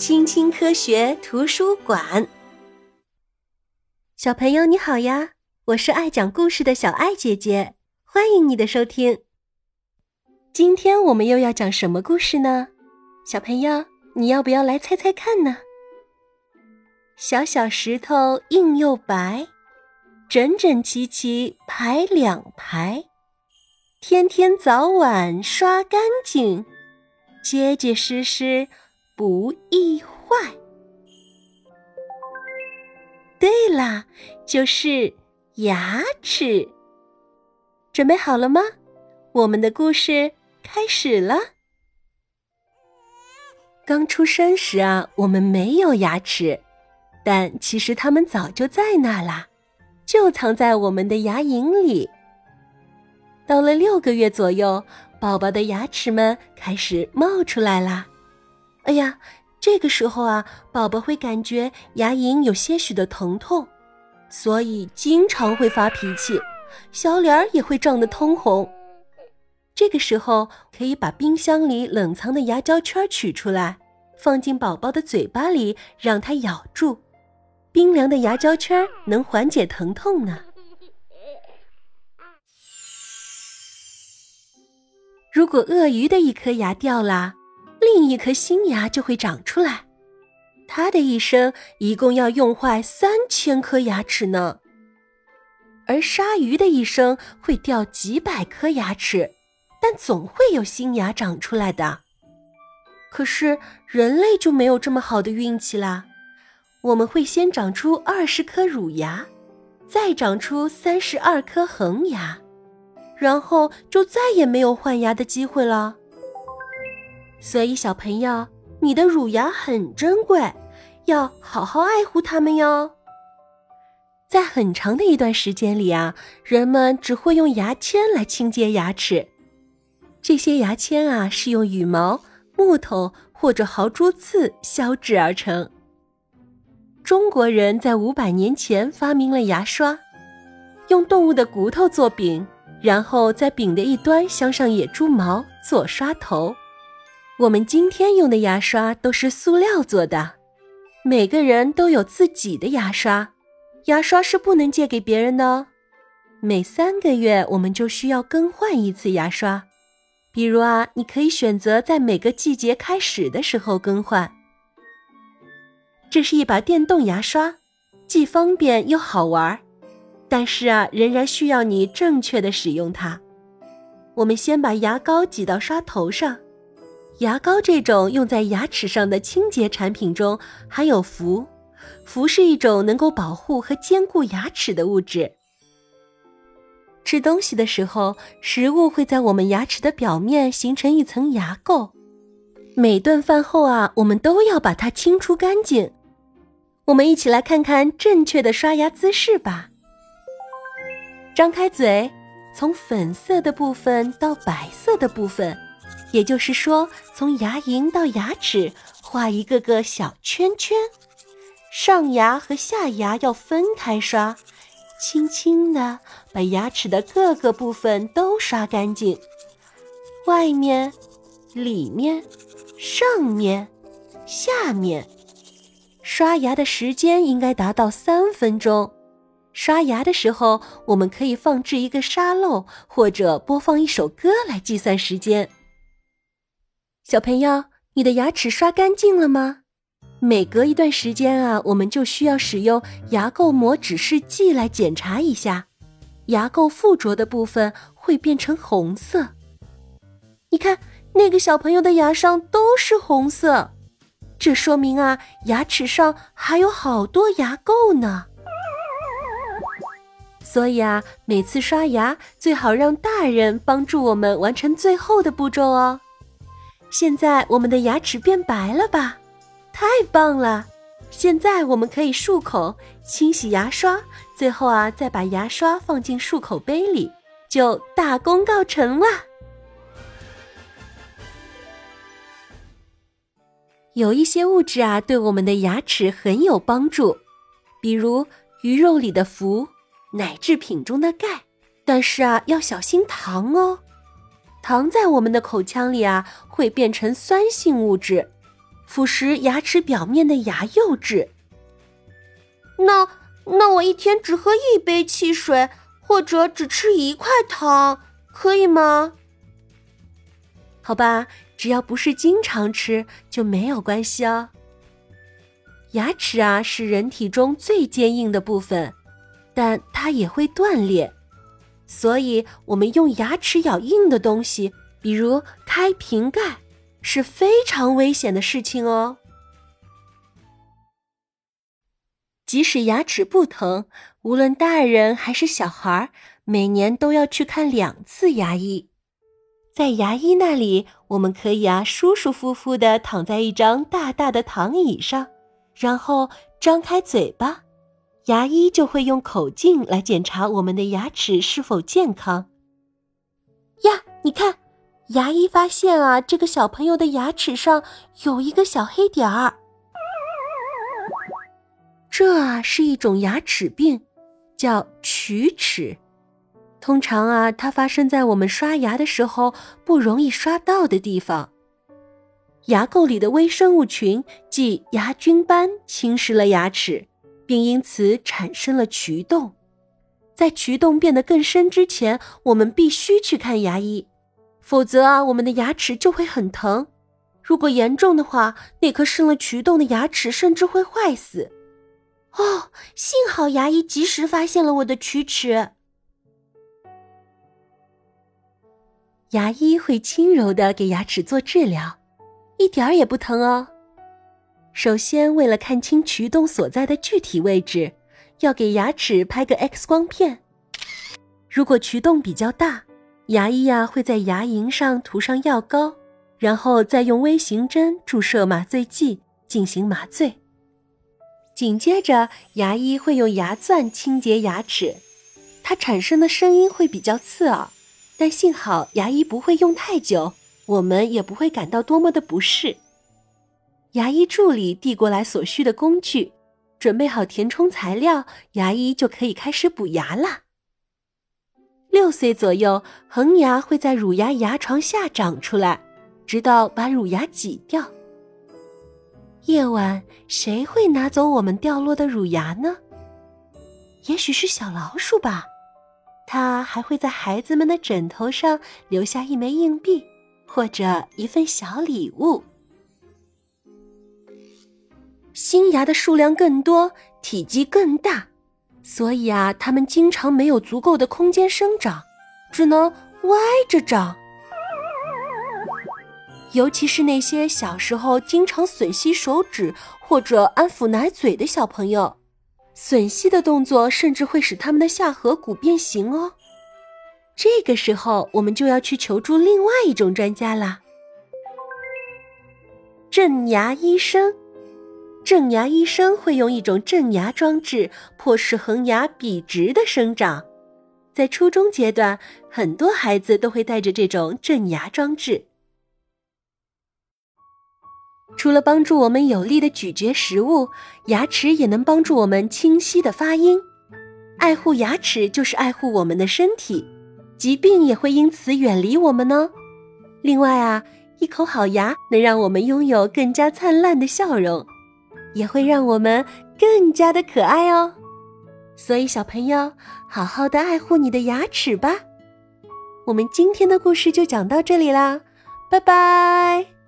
青青科学图书馆，小朋友你好呀！我是爱讲故事的小爱姐姐，欢迎你的收听。今天我们又要讲什么故事呢？小朋友，你要不要来猜猜看呢？小小石头硬又白，整整齐齐排两排，天天早晚刷干净，结结实实。不易坏。对啦，就是牙齿。准备好了吗？我们的故事开始了。刚出生时啊，我们没有牙齿，但其实它们早就在那啦，就藏在我们的牙龈里。到了六个月左右，宝宝的牙齿们开始冒出来啦。哎呀，这个时候啊，宝宝会感觉牙龈有些许的疼痛，所以经常会发脾气，小脸儿也会涨得通红。这个时候可以把冰箱里冷藏的牙胶圈取出来，放进宝宝的嘴巴里，让它咬住。冰凉的牙胶圈能缓解疼痛呢。如果鳄鱼的一颗牙掉了，另一颗新牙就会长出来，它的一生一共要用坏三千颗牙齿呢。而鲨鱼的一生会掉几百颗牙齿，但总会有新牙长出来的。可是人类就没有这么好的运气啦，我们会先长出二十颗乳牙，再长出三十二颗恒牙，然后就再也没有换牙的机会了。所以，小朋友，你的乳牙很珍贵，要好好爱护它们哟。在很长的一段时间里啊，人们只会用牙签来清洁牙齿。这些牙签啊，是用羽毛、木头或者豪猪刺削制而成。中国人在五百年前发明了牙刷，用动物的骨头做柄，然后在柄的一端镶上野猪毛做刷头。我们今天用的牙刷都是塑料做的，每个人都有自己的牙刷，牙刷是不能借给别人的哦。每三个月我们就需要更换一次牙刷，比如啊，你可以选择在每个季节开始的时候更换。这是一把电动牙刷，既方便又好玩，但是啊，仍然需要你正确的使用它。我们先把牙膏挤到刷头上。牙膏这种用在牙齿上的清洁产品中含有氟，氟是一种能够保护和坚固牙齿的物质。吃东西的时候，食物会在我们牙齿的表面形成一层牙垢，每顿饭后啊，我们都要把它清除干净。我们一起来看看正确的刷牙姿势吧。张开嘴，从粉色的部分到白色的部分。也就是说，从牙龈到牙齿画一个个小圈圈，上牙和下牙要分开刷，轻轻地把牙齿的各个部分都刷干净，外面、里面、上面、下面。刷牙的时间应该达到三分钟。刷牙的时候，我们可以放置一个沙漏，或者播放一首歌来计算时间。小朋友，你的牙齿刷干净了吗？每隔一段时间啊，我们就需要使用牙垢膜指示剂来检查一下，牙垢附着的部分会变成红色。你看，那个小朋友的牙上都是红色，这说明啊，牙齿上还有好多牙垢呢。所以啊，每次刷牙最好让大人帮助我们完成最后的步骤哦。现在我们的牙齿变白了吧？太棒了！现在我们可以漱口、清洗牙刷，最后啊，再把牙刷放进漱口杯里，就大功告成了。有一些物质啊，对我们的牙齿很有帮助，比如鱼肉里的氟、奶制品中的钙，但是啊，要小心糖哦。糖在我们的口腔里啊，会变成酸性物质，腐蚀牙齿表面的牙釉质。那那我一天只喝一杯汽水，或者只吃一块糖，可以吗？好吧，只要不是经常吃就没有关系哦。牙齿啊是人体中最坚硬的部分，但它也会断裂，所以我们用牙齿咬硬的东西，比如开瓶盖，是非常危险的事情哦。即使牙齿不疼，无论大人还是小孩，每年都要去看两次牙医。在牙医那里，我们可以啊舒舒服服的躺在一张大大的躺椅上，然后张开嘴巴，牙医就会用口镜来检查我们的牙齿是否健康。呀，你看，牙医发现啊，这个小朋友的牙齿上有一个小黑点儿。这啊是一种牙齿病，叫龋齿。通常啊，它发生在我们刷牙的时候不容易刷到的地方。牙垢里的微生物群即牙菌斑侵蚀了牙齿，并因此产生了龋洞。在龋洞变得更深之前，我们必须去看牙医，否则啊，我们的牙齿就会很疼。如果严重的话，那颗生了龋洞的牙齿甚至会坏死。哦，幸好牙医及时发现了我的龋齿。牙医会轻柔的给牙齿做治疗，一点儿也不疼哦。首先，为了看清龋洞所在的具体位置，要给牙齿拍个 X 光片。如果龋洞比较大，牙医呀会在牙龈上涂上药膏，然后再用微型针注射麻醉剂进行麻醉。紧接着，牙医会用牙钻清洁牙齿，它产生的声音会比较刺耳，但幸好牙医不会用太久，我们也不会感到多么的不适。牙医助理递过来所需的工具，准备好填充材料，牙医就可以开始补牙啦。六岁左右，恒牙会在乳牙牙床下长出来，直到把乳牙挤掉。夜晚，谁会拿走我们掉落的乳牙呢？也许是小老鼠吧。它还会在孩子们的枕头上留下一枚硬币，或者一份小礼物。新牙的数量更多，体积更大，所以啊，它们经常没有足够的空间生长，只能歪着长。尤其是那些小时候经常吮吸手指或者安抚奶嘴的小朋友，吮吸的动作甚至会使他们的下颌骨变形哦。这个时候，我们就要去求助另外一种专家啦——正牙医生。正牙医生会用一种正牙装置，迫使恒牙笔直的生长。在初中阶段，很多孩子都会带着这种正牙装置。除了帮助我们有力的咀嚼食物，牙齿也能帮助我们清晰的发音。爱护牙齿就是爱护我们的身体，疾病也会因此远离我们呢。另外啊，一口好牙能让我们拥有更加灿烂的笑容，也会让我们更加的可爱哦。所以小朋友，好好的爱护你的牙齿吧。我们今天的故事就讲到这里啦，拜拜。